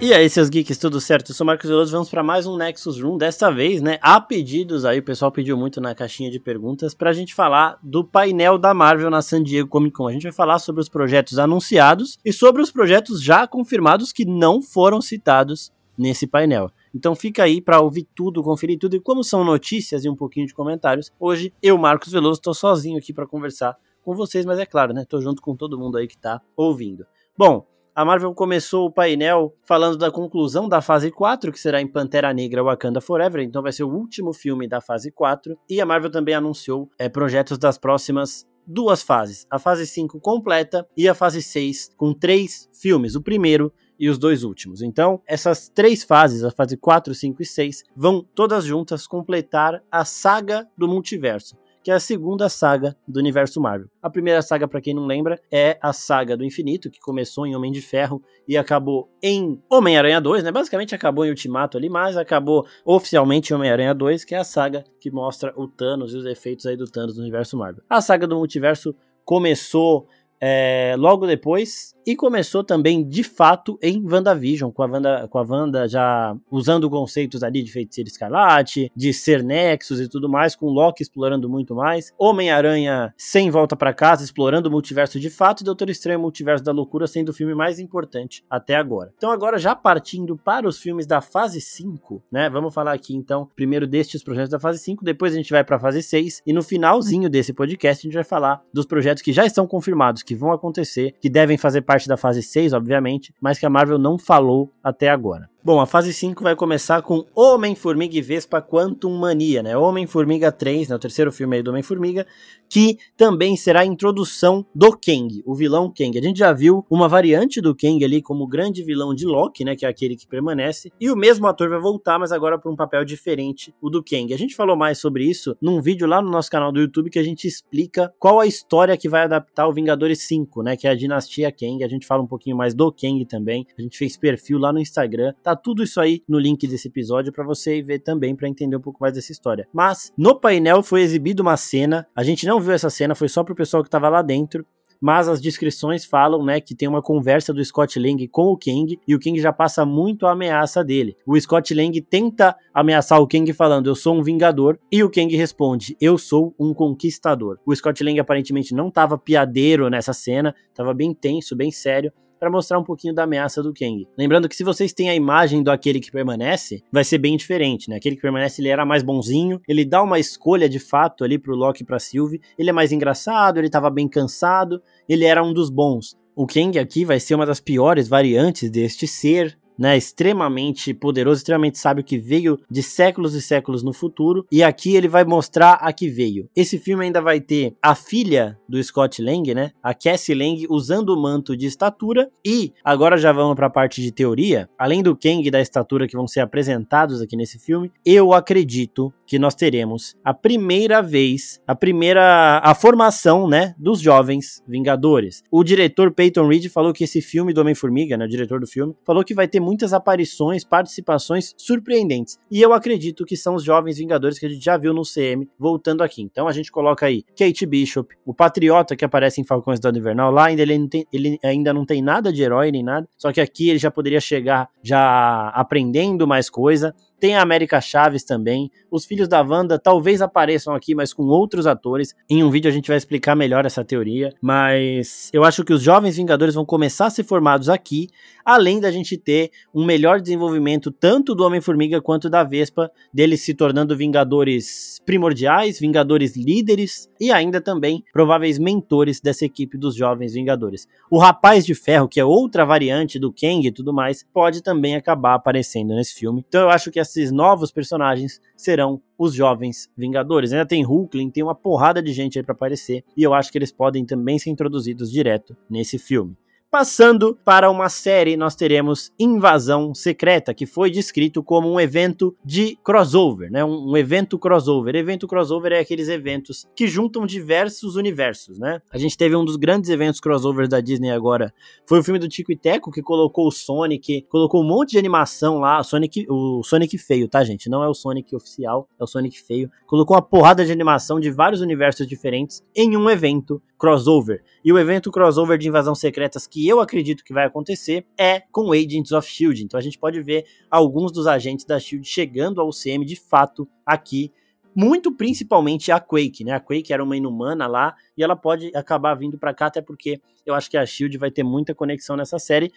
E aí, seus geeks, tudo certo? Eu sou o Marcos Veloso, vamos para mais um Nexus Room. Desta vez, né, há pedidos aí, o pessoal pediu muito na caixinha de perguntas pra gente falar do painel da Marvel na San Diego Comic Con. A gente vai falar sobre os projetos anunciados e sobre os projetos já confirmados que não foram citados nesse painel. Então fica aí para ouvir tudo, conferir tudo. E como são notícias e um pouquinho de comentários, hoje eu, Marcos Veloso, tô sozinho aqui para conversar com vocês, mas é claro, né? Tô junto com todo mundo aí que tá ouvindo. Bom, a Marvel começou o painel falando da conclusão da fase 4, que será em Pantera Negra Wakanda Forever, então vai ser o último filme da fase 4. E a Marvel também anunciou é, projetos das próximas duas fases: a fase 5 completa e a fase 6 com três filmes. O primeiro e os dois últimos. Então, essas três fases, a fase 4, 5 e 6, vão todas juntas completar a saga do multiverso que é a segunda saga do universo Marvel. A primeira saga, para quem não lembra, é a saga do infinito, que começou em Homem de Ferro e acabou em Homem-Aranha 2, né? Basicamente acabou em Ultimato ali, mas acabou oficialmente em Homem-Aranha 2, que é a saga que mostra o Thanos e os efeitos aí do Thanos no universo Marvel. A saga do multiverso começou é, logo depois e começou também de fato em WandaVision, com a Wanda, com a Wanda já usando conceitos ali de feiticeiro escarlate, de ser Nexus e tudo mais, com Loki explorando muito mais, Homem-Aranha sem volta para casa, explorando o multiverso de fato, e Doutor Estranho Multiverso da Loucura sendo o filme mais importante até agora. Então agora já partindo para os filmes da fase 5, né? Vamos falar aqui então primeiro destes projetos da fase 5, depois a gente vai para a fase 6 e no finalzinho desse podcast a gente vai falar dos projetos que já estão confirmados, que vão acontecer, que devem fazer parte parte da fase 6, obviamente, mas que a Marvel não falou até agora. Bom, a fase 5 vai começar com Homem-Formiga e Vespa Quantum Mania, né? Homem-Formiga 3, né? O terceiro filme aí do Homem-Formiga, que também será a introdução do Kang, o vilão Kang. A gente já viu uma variante do Kang ali como grande vilão de Loki, né? Que é aquele que permanece. E o mesmo ator vai voltar, mas agora para um papel diferente, o do Kang. A gente falou mais sobre isso num vídeo lá no nosso canal do YouTube que a gente explica qual a história que vai adaptar o Vingadores 5, né? Que é a dinastia Kang. A gente fala um pouquinho mais do Kang também. A gente fez perfil lá no Instagram. Tá tudo isso aí no link desse episódio para você ver também para entender um pouco mais dessa história. Mas no painel foi exibida uma cena, a gente não viu essa cena, foi só pro pessoal que tava lá dentro mas as descrições falam, né, que tem uma conversa do Scott Lang com o Kang e o Kang já passa muito a ameaça dele. O Scott Lang tenta ameaçar o Kang falando: "Eu sou um vingador", e o Kang responde: "Eu sou um conquistador". O Scott Lang aparentemente não estava piadeiro nessa cena, estava bem tenso, bem sério para mostrar um pouquinho da ameaça do Kang. Lembrando que se vocês têm a imagem do aquele que permanece, vai ser bem diferente, né? Aquele que permanece, ele era mais bonzinho, ele dá uma escolha de fato ali pro Loki e pra Sylvie, ele é mais engraçado, ele tava bem cansado, ele era um dos bons. O Kang aqui vai ser uma das piores variantes deste ser, né, extremamente poderoso, extremamente sábio que veio de séculos e séculos no futuro e aqui ele vai mostrar a que veio. Esse filme ainda vai ter a filha do Scott Lang, né, a Cassie Lang usando o manto de estatura e agora já vamos para a parte de teoria. Além do Kang e da estatura que vão ser apresentados aqui nesse filme, eu acredito que nós teremos a primeira vez, a primeira a formação, né, dos jovens Vingadores. O diretor Peyton Reed falou que esse filme do Homem-Formiga, né, o diretor do filme, falou que vai ter muitas aparições, participações surpreendentes. E eu acredito que são os jovens Vingadores que a gente já viu no CM voltando aqui. Então a gente coloca aí Kate Bishop, o Patriota que aparece em Falcões do Invernal, lá ainda ele, tem, ele ainda não tem nada de herói nem nada, só que aqui ele já poderia chegar já aprendendo mais coisa. Tem a América Chaves também. Os filhos da Wanda talvez apareçam aqui, mas com outros atores. Em um vídeo a gente vai explicar melhor essa teoria. Mas eu acho que os jovens Vingadores vão começar a ser formados aqui, além da gente ter um melhor desenvolvimento tanto do Homem-Formiga quanto da Vespa, deles se tornando Vingadores primordiais, Vingadores líderes e ainda também prováveis mentores dessa equipe dos jovens Vingadores. O Rapaz de Ferro, que é outra variante do Kang e tudo mais, pode também acabar aparecendo nesse filme. Então eu acho que esses novos personagens serão os jovens Vingadores. Ainda tem Hulkling, tem uma porrada de gente aí para aparecer e eu acho que eles podem também ser introduzidos direto nesse filme. Passando para uma série, nós teremos Invasão Secreta, que foi descrito como um evento de crossover, né? Um, evento crossover. Evento crossover é aqueles eventos que juntam diversos universos, né? A gente teve um dos grandes eventos crossovers da Disney agora, foi o filme do Tico e Teco, que colocou o Sonic, colocou um monte de animação lá, Sonic, o Sonic feio, tá, gente? Não é o Sonic oficial, é o Sonic feio. Colocou uma porrada de animação de vários universos diferentes em um evento crossover. E o evento crossover de Invasão Secretas que que eu acredito que vai acontecer é com Agents of Shield. Então a gente pode ver alguns dos agentes da Shield chegando ao CM de fato aqui muito principalmente a Quake, né? A Quake era uma inumana lá e ela pode acabar vindo para cá até porque eu acho que a Shield vai ter muita conexão nessa série.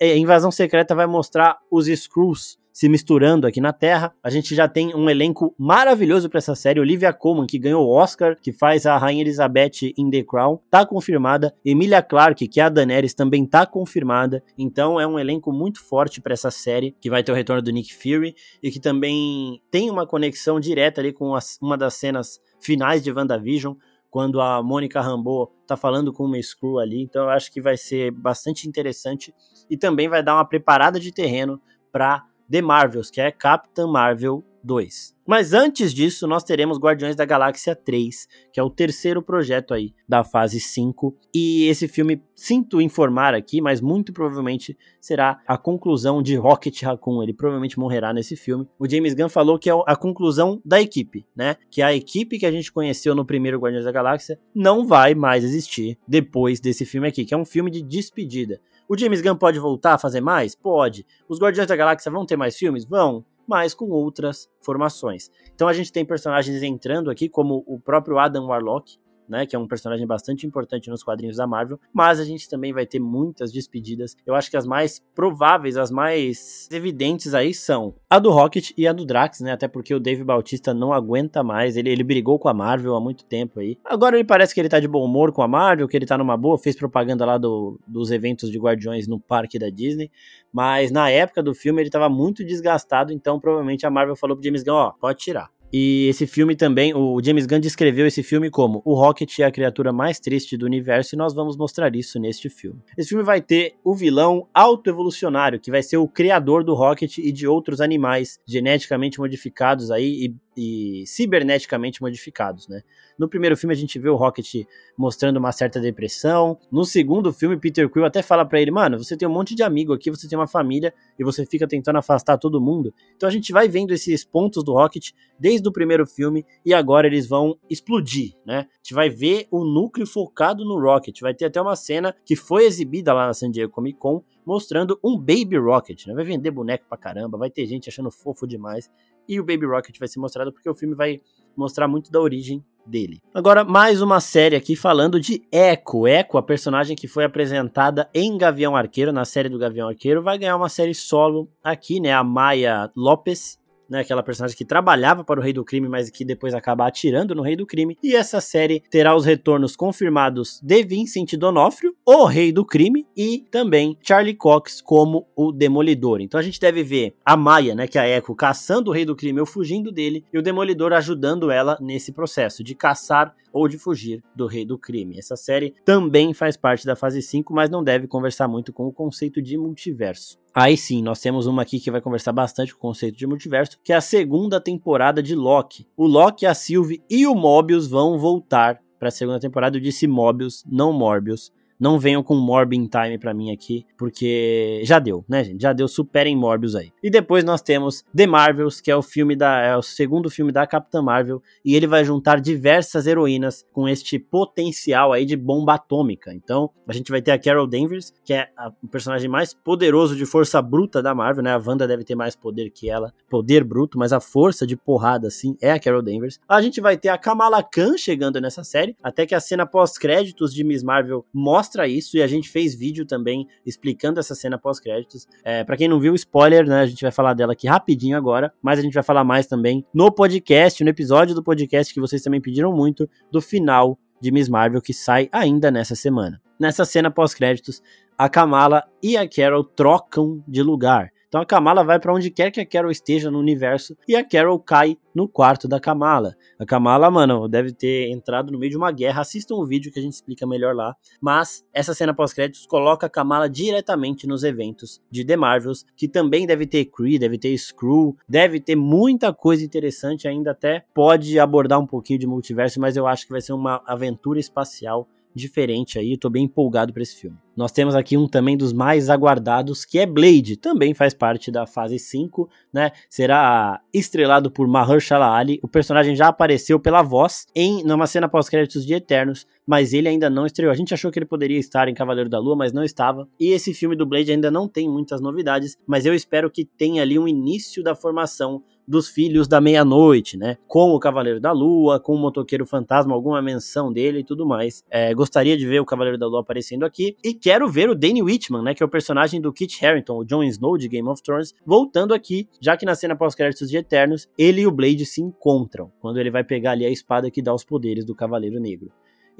É, Invasão Secreta vai mostrar os Skrulls se misturando aqui na Terra. A gente já tem um elenco maravilhoso para essa série. Olivia Colman, que ganhou o Oscar, que faz a Rainha Elizabeth em The Crown, tá confirmada. Emilia Clarke, que é a Daenerys, também tá confirmada. Então é um elenco muito forte para essa série, que vai ter o retorno do Nick Fury e que também tem uma conexão direta ali com uma das cenas finais de WandaVision quando a Mônica Rambeau tá falando com uma Screw ali, então eu acho que vai ser bastante interessante e também vai dar uma preparada de terreno para The Marvels, que é Captain Marvel 2. Mas antes disso, nós teremos Guardiões da Galáxia 3, que é o terceiro projeto aí da fase 5. E esse filme, sinto informar aqui, mas muito provavelmente será a conclusão de Rocket Raccoon. Ele provavelmente morrerá nesse filme. O James Gunn falou que é a conclusão da equipe, né? Que a equipe que a gente conheceu no primeiro Guardiões da Galáxia não vai mais existir depois desse filme aqui, que é um filme de despedida. O James Gunn pode voltar a fazer mais? Pode. Os Guardiões da Galáxia vão ter mais filmes? Vão mas com outras formações. Então a gente tem personagens entrando aqui, como o próprio Adam Warlock, né, que é um personagem bastante importante nos quadrinhos da Marvel, mas a gente também vai ter muitas despedidas. Eu acho que as mais prováveis, as mais evidentes aí são a do Rocket e a do Drax, né, até porque o Dave Bautista não aguenta mais, ele, ele brigou com a Marvel há muito tempo aí. Agora ele parece que ele tá de bom humor com a Marvel, que ele tá numa boa, fez propaganda lá do, dos eventos de Guardiões no parque da Disney, mas na época do filme ele tava muito desgastado, então provavelmente a Marvel falou pro James Gunn, ó, pode tirar. E esse filme também, o James Gunn descreveu esse filme como o Rocket é a criatura mais triste do universo e nós vamos mostrar isso neste filme. Esse filme vai ter o vilão autoevolucionário, que vai ser o criador do Rocket e de outros animais geneticamente modificados aí e, e ciberneticamente modificados, né? No primeiro filme a gente vê o Rocket mostrando uma certa depressão. No segundo filme, Peter Quill até fala para ele, mano, você tem um monte de amigo aqui, você tem uma família e você fica tentando afastar todo mundo. Então a gente vai vendo esses pontos do Rocket desde o primeiro filme e agora eles vão explodir, né? A gente vai ver o núcleo focado no Rocket. Vai ter até uma cena que foi exibida lá na San Diego Comic Con mostrando um Baby Rocket, né? Vai vender boneco pra caramba, vai ter gente achando fofo demais. E o Baby Rocket vai ser mostrado porque o filme vai mostrar muito da origem dele. Agora, mais uma série aqui falando de Echo. Echo, a personagem que foi apresentada em Gavião Arqueiro, na série do Gavião Arqueiro, vai ganhar uma série solo aqui, né? A Maya Lopes né, aquela personagem que trabalhava para o Rei do Crime, mas que depois acaba atirando no Rei do Crime. E essa série terá os retornos confirmados de Vincent Donofrio, o Rei do Crime, e também Charlie Cox como o Demolidor. Então a gente deve ver a Maia, né, que é a Echo, caçando o Rei do Crime ou fugindo dele, e o Demolidor ajudando ela nesse processo de caçar ou de fugir do Rei do Crime. Essa série também faz parte da fase 5, mas não deve conversar muito com o conceito de multiverso. Aí sim, nós temos uma aqui que vai conversar bastante com o conceito de multiverso, que é a segunda temporada de Loki. O Loki, a Sylvie e o Mobius vão voltar para a segunda temporada. Eu disse Mobius, não Morbius. Não venham com Morbin Time pra mim aqui, porque já deu, né, gente? Já deu, superem Morbius aí. E depois nós temos The Marvels, que é o filme da é o segundo filme da Capitã Marvel, e ele vai juntar diversas heroínas com este potencial aí de bomba atômica. Então, a gente vai ter a Carol Danvers, que é a, o personagem mais poderoso de força bruta da Marvel, né? A Wanda deve ter mais poder que ela, poder bruto, mas a força de porrada assim é a Carol Danvers. A gente vai ter a Kamala Khan chegando nessa série, até que a cena pós-créditos de Miss Marvel mostra mostra isso e a gente fez vídeo também explicando essa cena pós-créditos. É, para quem não viu, spoiler, né? A gente vai falar dela aqui rapidinho agora, mas a gente vai falar mais também no podcast, no episódio do podcast que vocês também pediram muito, do final de Miss Marvel que sai ainda nessa semana. Nessa cena pós-créditos, a Kamala e a Carol trocam de lugar. Então a Kamala vai para onde quer que a Carol esteja no universo e a Carol cai no quarto da Kamala. A Kamala, mano, deve ter entrado no meio de uma guerra. Assistam o vídeo que a gente explica melhor lá. Mas essa cena pós-créditos coloca a Kamala diretamente nos eventos de The Marvels, que também deve ter Kree, deve ter Screw, deve ter muita coisa interessante ainda até pode abordar um pouquinho de multiverso, mas eu acho que vai ser uma aventura espacial diferente aí, eu tô bem empolgado para esse filme. Nós temos aqui um também dos mais aguardados, que é Blade, também faz parte da fase 5, né? Será estrelado por Mahershala Ali. O personagem já apareceu pela voz em numa cena pós-créditos de Eternos, mas ele ainda não estreou. A gente achou que ele poderia estar em Cavaleiro da Lua, mas não estava. E esse filme do Blade ainda não tem muitas novidades, mas eu espero que tenha ali um início da formação dos Filhos da Meia-Noite, né? Com o Cavaleiro da Lua, com o Motoqueiro Fantasma, alguma menção dele e tudo mais. É, gostaria de ver o Cavaleiro da Lua aparecendo aqui. E quero ver o Danny Whitman, né? Que é o personagem do Kit Harington, o Jon Snow de Game of Thrones, voltando aqui, já que na cena pós-créditos de Eternos, ele e o Blade se encontram, quando ele vai pegar ali a espada que dá os poderes do Cavaleiro Negro.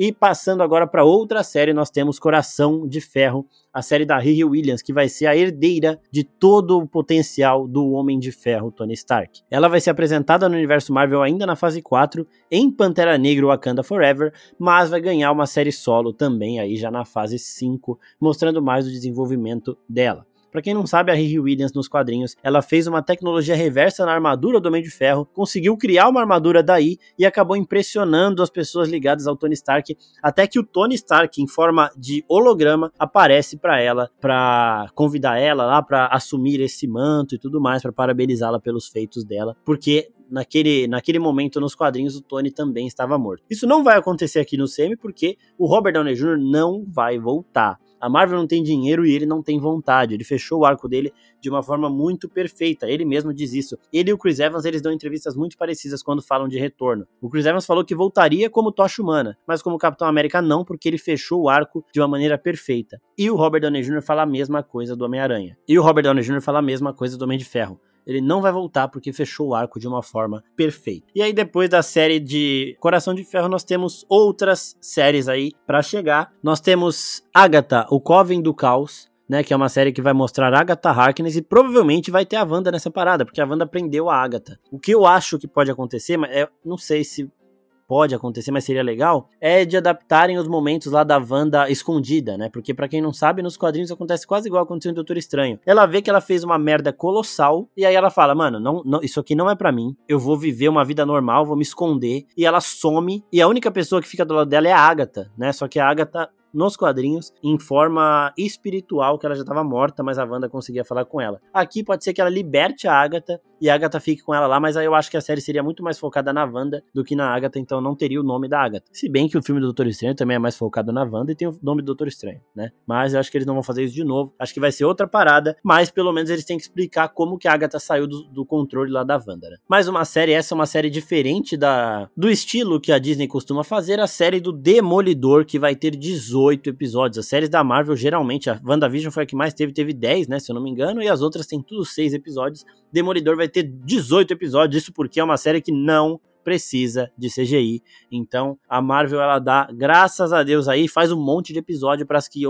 E passando agora para outra série, nós temos Coração de Ferro, a série da Riri Williams, que vai ser a herdeira de todo o potencial do Homem de Ferro, Tony Stark. Ela vai ser apresentada no universo Marvel ainda na fase 4, em Pantera Negra Wakanda Forever, mas vai ganhar uma série solo também aí já na fase 5, mostrando mais o desenvolvimento dela. Para quem não sabe, a Riri Williams nos quadrinhos, ela fez uma tecnologia reversa na armadura do Homem de Ferro, conseguiu criar uma armadura daí e acabou impressionando as pessoas ligadas ao Tony Stark, até que o Tony Stark, em forma de holograma, aparece para ela, para convidar ela lá para assumir esse manto e tudo mais, para parabenizá-la pelos feitos dela, porque naquele, naquele momento nos quadrinhos o Tony também estava morto. Isso não vai acontecer aqui no semi porque o Robert Downey Jr. não vai voltar. A Marvel não tem dinheiro e ele não tem vontade. Ele fechou o arco dele de uma forma muito perfeita. Ele mesmo diz isso. Ele e o Chris Evans, eles dão entrevistas muito parecidas quando falam de retorno. O Chris Evans falou que voltaria como Tocha Humana, mas como Capitão América não, porque ele fechou o arco de uma maneira perfeita. E o Robert Downey Jr. fala a mesma coisa do Homem-Aranha. E o Robert Downey Jr. fala a mesma coisa do Homem de Ferro ele não vai voltar porque fechou o arco de uma forma perfeita. E aí depois da série de Coração de Ferro nós temos outras séries aí para chegar. Nós temos Agatha, o Coven do Caos, né, que é uma série que vai mostrar Agatha Harkness e provavelmente vai ter a Wanda nessa parada, porque a Wanda prendeu a Agatha. O que eu acho que pode acontecer, mas é, não sei se pode acontecer, mas seria legal, é de adaptarem os momentos lá da Wanda escondida, né? Porque para quem não sabe, nos quadrinhos acontece quase igual aconteceu em Doutor Estranho. Ela vê que ela fez uma merda colossal e aí ela fala: "Mano, não, não isso aqui não é para mim. Eu vou viver uma vida normal, vou me esconder". E ela some e a única pessoa que fica do lado dela é a Agatha, né? Só que a Agatha nos quadrinhos em forma espiritual, que ela já estava morta, mas a Wanda conseguia falar com ela. Aqui pode ser que ela liberte a Agatha e a Agatha fique com ela lá, mas aí eu acho que a série seria muito mais focada na Wanda do que na Agatha, então não teria o nome da Agatha. Se bem que o filme do Doutor Estranho também é mais focado na Wanda e tem o nome do Doutor Estranho, né? Mas eu acho que eles não vão fazer isso de novo. Acho que vai ser outra parada, mas pelo menos eles têm que explicar como que a Agatha saiu do, do controle lá da Wanda, né? Mais uma série, essa é uma série diferente da do estilo que a Disney costuma fazer, a série do Demolidor, que vai ter 18 episódios. As séries da Marvel, geralmente, a WandaVision foi a que mais teve, teve 10, né? Se eu não me engano, e as outras têm tudo 6 episódios. Demolidor vai ter 18 episódios, isso porque é uma série que não precisa de CGI. Então, a Marvel ela dá, graças a Deus aí, faz um monte de episódio para as que,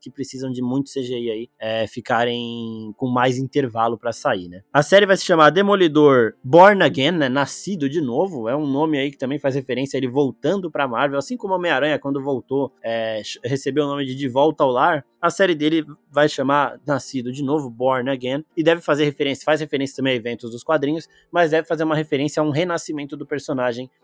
que precisam de muito CGI aí é, ficarem com mais intervalo para sair, né? A série vai se chamar Demolidor Born Again, né? Nascido de novo. É um nome aí que também faz referência a ele voltando para Marvel, assim como Homem-Aranha quando voltou, é, recebeu o nome de De Volta ao Lar. A série dele vai chamar Nascido de Novo, Born Again, e deve fazer referência, faz referência também a eventos dos quadrinhos, mas deve fazer uma referência a um renascimento do personagem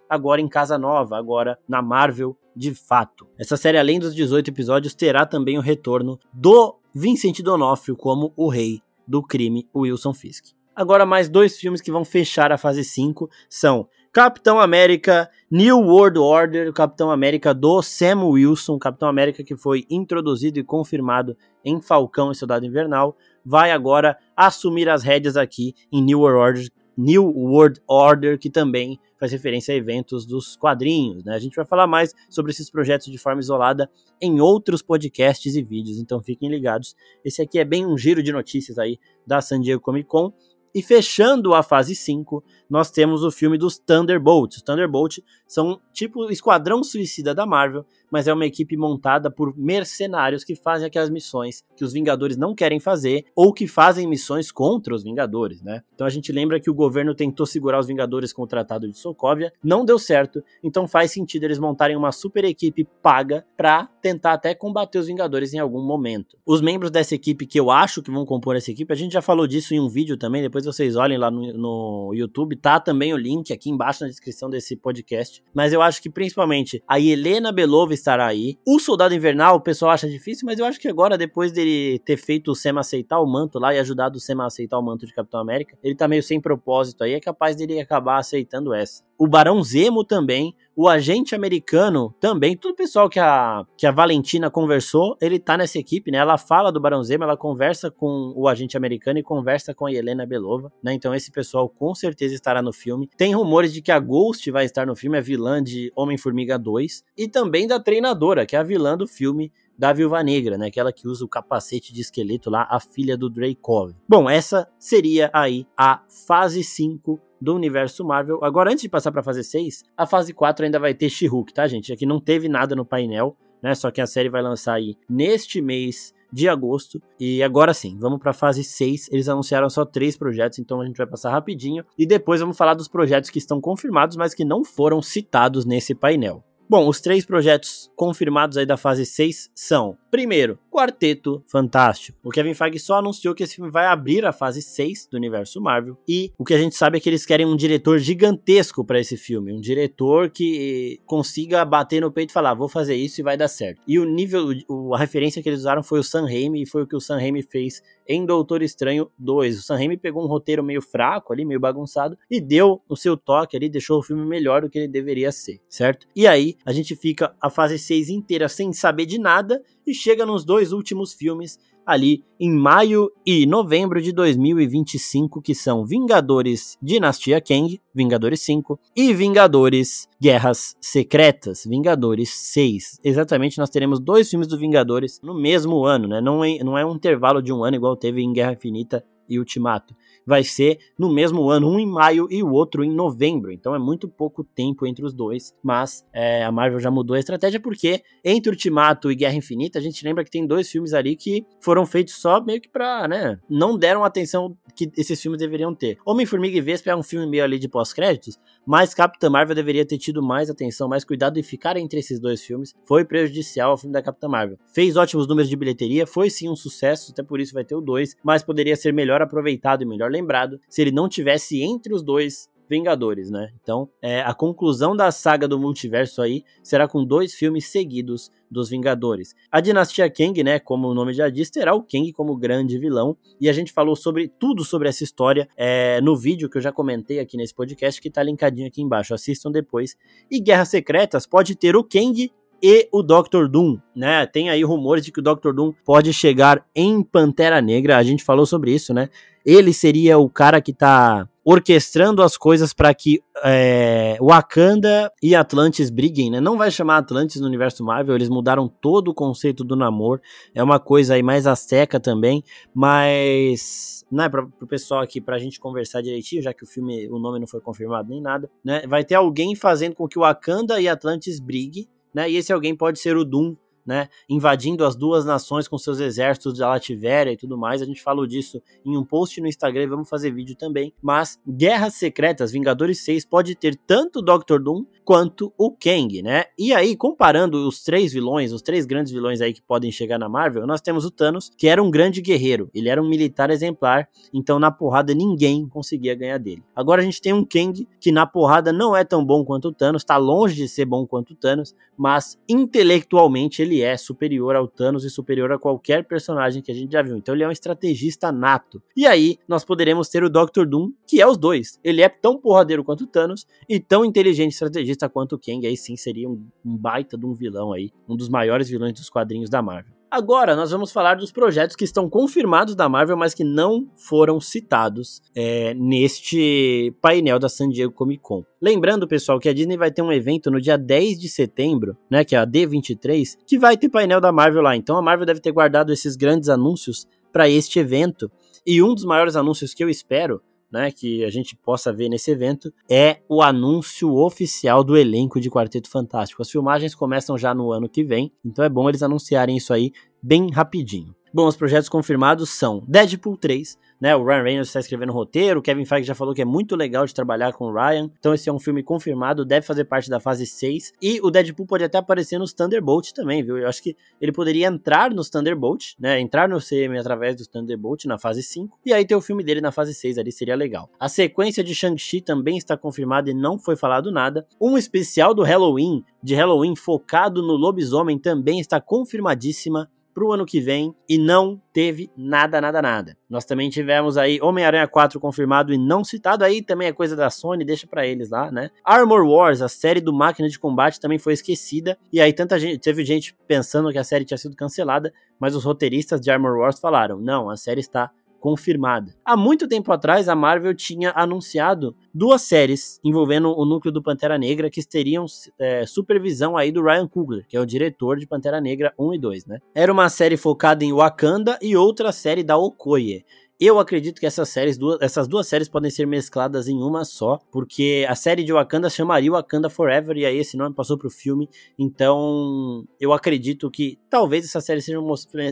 agora em Casa Nova, agora na Marvel de fato. Essa série, além dos 18 episódios, terá também o retorno do Vincent D'Onofrio como o rei do crime, Wilson Fisk. Agora, mais dois filmes que vão fechar a fase 5 são Capitão América New World Order, Capitão América do Sam Wilson, Capitão América que foi introduzido e confirmado em Falcão e Soldado Invernal, vai agora assumir as rédeas aqui em New World Order, New World Order, que também faz referência a eventos dos quadrinhos. Né? A gente vai falar mais sobre esses projetos de forma isolada em outros podcasts e vídeos, então fiquem ligados. Esse aqui é bem um giro de notícias aí da San Diego Comic Con. E fechando a fase 5, nós temos o filme dos Thunderbolts. Os Thunderbolts são tipo o esquadrão suicida da Marvel, mas é uma equipe montada por mercenários que fazem aquelas missões que os Vingadores não querem fazer ou que fazem missões contra os Vingadores, né? Então a gente lembra que o governo tentou segurar os Vingadores com o Tratado de Sokovia, não deu certo, então faz sentido eles montarem uma super equipe paga para tentar até combater os Vingadores em algum momento. Os membros dessa equipe que eu acho que vão compor essa equipe, a gente já falou disso em um vídeo também, depois vocês olhem lá no, no YouTube, tá também o link aqui embaixo na descrição desse podcast. Mas eu acho que principalmente a Helena Belova estará aí. O Soldado Invernal, o pessoal acha difícil, mas eu acho que agora, depois dele ter feito o Sema aceitar o manto lá e ajudado o Sema a aceitar o manto de Capitão América, ele tá meio sem propósito aí, é capaz dele acabar aceitando essa. O Barão Zemo também, o agente americano também, todo o pessoal que a, que a Valentina conversou, ele tá nessa equipe, né? Ela fala do Barão Zemo, ela conversa com o agente americano e conversa com a Helena Belova, né? Então esse pessoal com certeza estará no filme. Tem rumores de que a Ghost vai estar no filme, a vilã de Homem-Formiga 2, e também da treinadora, que é a vilã do filme da Viúva Negra, né? Aquela que usa o capacete de esqueleto lá, a filha do Dreykov. Bom, essa seria aí a fase 5 do universo Marvel. Agora, antes de passar para a fase 6, a fase 4 ainda vai ter She-Hulk, tá, gente? Aqui não teve nada no painel, né? Só que a série vai lançar aí neste mês de agosto. E agora sim, vamos para a fase 6. Eles anunciaram só três projetos, então a gente vai passar rapidinho. E depois vamos falar dos projetos que estão confirmados, mas que não foram citados nesse painel. Bom, os três projetos confirmados aí da fase 6 são, primeiro, Quarteto Fantástico. O Kevin Feige só anunciou que esse filme vai abrir a fase 6 do universo Marvel e o que a gente sabe é que eles querem um diretor gigantesco para esse filme, um diretor que consiga bater no peito e falar, vou fazer isso e vai dar certo. E o nível, a referência que eles usaram foi o Sam Raimi e foi o que o Sam Raimi fez em Doutor Estranho 2. O Sam Raimi pegou um roteiro meio fraco ali, meio bagunçado, e deu o seu toque ali, deixou o filme melhor do que ele deveria ser, certo? E aí, a gente fica a fase 6 inteira sem saber de nada e chega nos dois últimos filmes ali em maio e novembro de 2025, que são Vingadores Dinastia Kang, Vingadores 5, e Vingadores Guerras Secretas, Vingadores 6. Exatamente, nós teremos dois filmes do Vingadores no mesmo ano, né? Não é, não é um intervalo de um ano igual teve em Guerra Infinita e Ultimato vai ser no mesmo ano, um em maio e o outro em novembro. Então é muito pouco tempo entre os dois. Mas é, a Marvel já mudou a estratégia porque entre Ultimato e Guerra Infinita, a gente lembra que tem dois filmes ali que foram feitos só meio que pra, né? Não deram a atenção que esses filmes deveriam ter. Homem-Formiga e Vespa é um filme meio ali de pós-créditos, mas Capitã Marvel deveria ter tido mais atenção, mais cuidado e ficar entre esses dois filmes foi prejudicial ao filme da Capitã Marvel. Fez ótimos números de bilheteria, foi sim um sucesso, até por isso vai ter o 2, mas poderia ser melhor aproveitado e melhor lembrado se ele não tivesse entre os dois Vingadores, né? Então, é, a conclusão da saga do multiverso aí será com dois filmes seguidos dos Vingadores. A dinastia Kang, né, como o nome já diz, terá o Kang como grande vilão, e a gente falou sobre tudo sobre essa história é, no vídeo que eu já comentei aqui nesse podcast, que tá linkadinho aqui embaixo, assistam depois. E Guerras Secretas pode ter o Kang e o Doctor Doom, né? Tem aí rumores de que o Doctor Doom pode chegar em Pantera Negra, a gente falou sobre isso, né? Ele seria o cara que tá orquestrando as coisas para que é, Wakanda e Atlantis briguem, né? Não vai chamar Atlantis no universo Marvel, eles mudaram todo o conceito do namoro. É uma coisa aí mais azteca também, mas né, para o pessoal aqui para a gente conversar direitinho, já que o filme, o nome não foi confirmado nem nada, né? Vai ter alguém fazendo com que Wakanda e Atlantis briguem, né? E esse alguém pode ser o Doom né, invadindo as duas nações com seus exércitos de Lativéria e tudo mais. A gente falou disso em um post no Instagram, vamos fazer vídeo também. Mas Guerras Secretas, Vingadores 6 pode ter tanto o Doctor Doom quanto o Kang, né? E aí, comparando os três vilões, os três grandes vilões aí que podem chegar na Marvel, nós temos o Thanos, que era um grande guerreiro, ele era um militar exemplar, então na porrada ninguém conseguia ganhar dele. Agora a gente tem um Kang que na porrada não é tão bom quanto o Thanos, tá longe de ser bom quanto o Thanos, mas intelectualmente ele é superior ao Thanos e superior a qualquer personagem que a gente já viu. Então ele é um estrategista nato. E aí nós poderemos ter o Doctor Doom, que é os dois. Ele é tão porradeiro quanto o Thanos e tão inteligente estrategista quanto o Kang, aí sim seria um, um baita de um vilão aí, um dos maiores vilões dos quadrinhos da Marvel. Agora nós vamos falar dos projetos que estão confirmados da Marvel, mas que não foram citados é, neste painel da San Diego Comic Con. Lembrando, pessoal, que a Disney vai ter um evento no dia 10 de setembro, né, que é a D23, que vai ter painel da Marvel lá. Então a Marvel deve ter guardado esses grandes anúncios para este evento. E um dos maiores anúncios que eu espero né, que a gente possa ver nesse evento é o anúncio oficial do elenco de Quarteto Fantástico. As filmagens começam já no ano que vem, então é bom eles anunciarem isso aí bem rapidinho. Bom, os projetos confirmados são Deadpool 3, né? O Ryan Reynolds está escrevendo o roteiro, o Kevin Feige já falou que é muito legal de trabalhar com o Ryan. Então esse é um filme confirmado, deve fazer parte da fase 6. E o Deadpool pode até aparecer nos Thunderbolt também, viu? Eu acho que ele poderia entrar nos Thunderbolt, né? Entrar no CM através dos Thunderbolt na fase 5. E aí ter o filme dele na fase 6 ali seria legal. A sequência de Shang-Chi também está confirmada e não foi falado nada. Um especial do Halloween, de Halloween focado no lobisomem, também está confirmadíssima pro ano que vem e não teve nada, nada, nada. Nós também tivemos aí Homem-Aranha 4 confirmado e não citado, aí também é coisa da Sony, deixa para eles lá, né? Armor Wars, a série do Máquina de Combate também foi esquecida, e aí tanta gente, teve gente pensando que a série tinha sido cancelada, mas os roteiristas de Armor Wars falaram: "Não, a série está confirmada. Há muito tempo atrás, a Marvel tinha anunciado duas séries envolvendo o núcleo do Pantera Negra que teriam é, supervisão aí do Ryan Coogler, que é o diretor de Pantera Negra 1 e 2, né? Era uma série focada em Wakanda e outra série da Okoye. Eu acredito que essas séries, duas, essas duas séries podem ser mescladas em uma só, porque a série de Wakanda chamaria Wakanda Forever e aí esse nome passou pro filme. Então, eu acredito que talvez essas séries sejam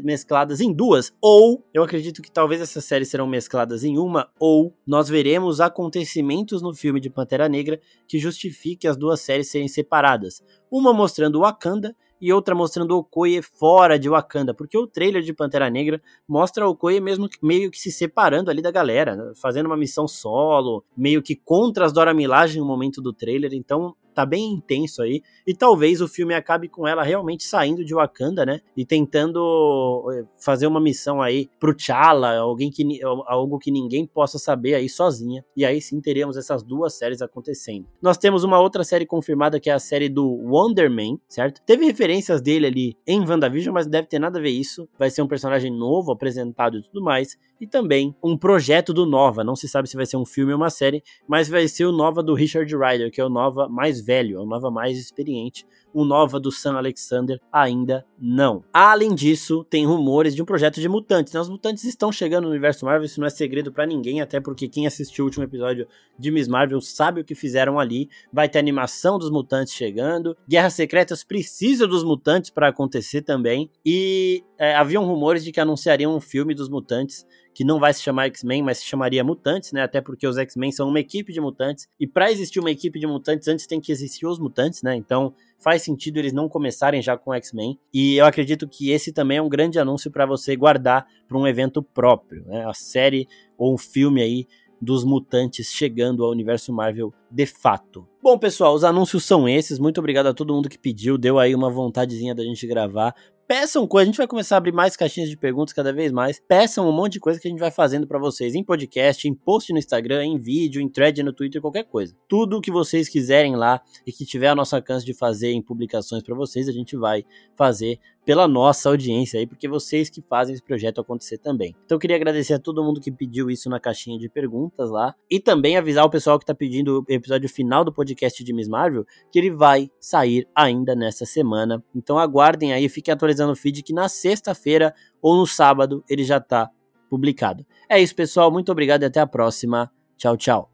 mescladas em duas, ou eu acredito que talvez essas séries serão mescladas em uma, ou nós veremos acontecimentos no filme de Pantera Negra que justifique as duas séries serem separadas. Uma mostrando Wakanda e outra mostrando Okoye fora de Wakanda, porque o trailer de Pantera Negra mostra Okoye mesmo meio que se separando ali da galera, fazendo uma missão solo, meio que contra as Dora Milaje no momento do trailer, então tá bem intenso aí. E talvez o filme acabe com ela realmente saindo de Wakanda, né? E tentando eh, fazer uma missão aí pro T'Challa, alguém que, algo que ninguém possa saber aí sozinha. E aí sim teremos essas duas séries acontecendo. Nós temos uma outra série confirmada que é a série do Wonder Man, certo? Teve referências dele ali em WandaVision, mas deve ter nada a ver isso. Vai ser um personagem novo apresentado e tudo mais. E também um projeto do Nova. Não se sabe se vai ser um filme ou uma série, mas vai ser o Nova do Richard Rider, que é o Nova mais velho, é o Nova mais experiente. O Nova do Sam Alexander ainda não. Além disso, tem rumores de um projeto de mutantes. Né? Os mutantes estão chegando no universo Marvel, isso não é segredo para ninguém, até porque quem assistiu o último episódio de Miss Marvel sabe o que fizeram ali. Vai ter animação dos mutantes chegando. Guerras Secretas precisa dos mutantes para acontecer também. E é, haviam rumores de que anunciariam um filme dos mutantes que não vai se chamar X-Men, mas se chamaria Mutantes, né? Até porque os X-Men são uma equipe de mutantes. E para existir uma equipe de mutantes, antes tem que existir os mutantes, né? Então faz sentido eles não começarem já com X-Men. E eu acredito que esse também é um grande anúncio para você guardar para um evento próprio, né? A série ou um filme aí dos mutantes chegando ao universo Marvel de fato. Bom, pessoal, os anúncios são esses. Muito obrigado a todo mundo que pediu, deu aí uma vontadezinha da gente gravar peçam coisas. A gente vai começar a abrir mais caixinhas de perguntas cada vez mais. Peçam um monte de coisa que a gente vai fazendo para vocês em podcast, em post no Instagram, em vídeo, em thread no Twitter, qualquer coisa. Tudo o que vocês quiserem lá e que tiver a nossa alcance de fazer em publicações para vocês, a gente vai fazer pela nossa audiência aí, porque vocês que fazem esse projeto acontecer também. Então eu queria agradecer a todo mundo que pediu isso na caixinha de perguntas lá e também avisar o pessoal que tá pedindo o episódio final do podcast de Miss Marvel que ele vai sair ainda nessa semana. Então aguardem aí, fiquem atualizando o feed que na sexta-feira ou no sábado ele já tá publicado. É isso, pessoal, muito obrigado e até a próxima. Tchau, tchau.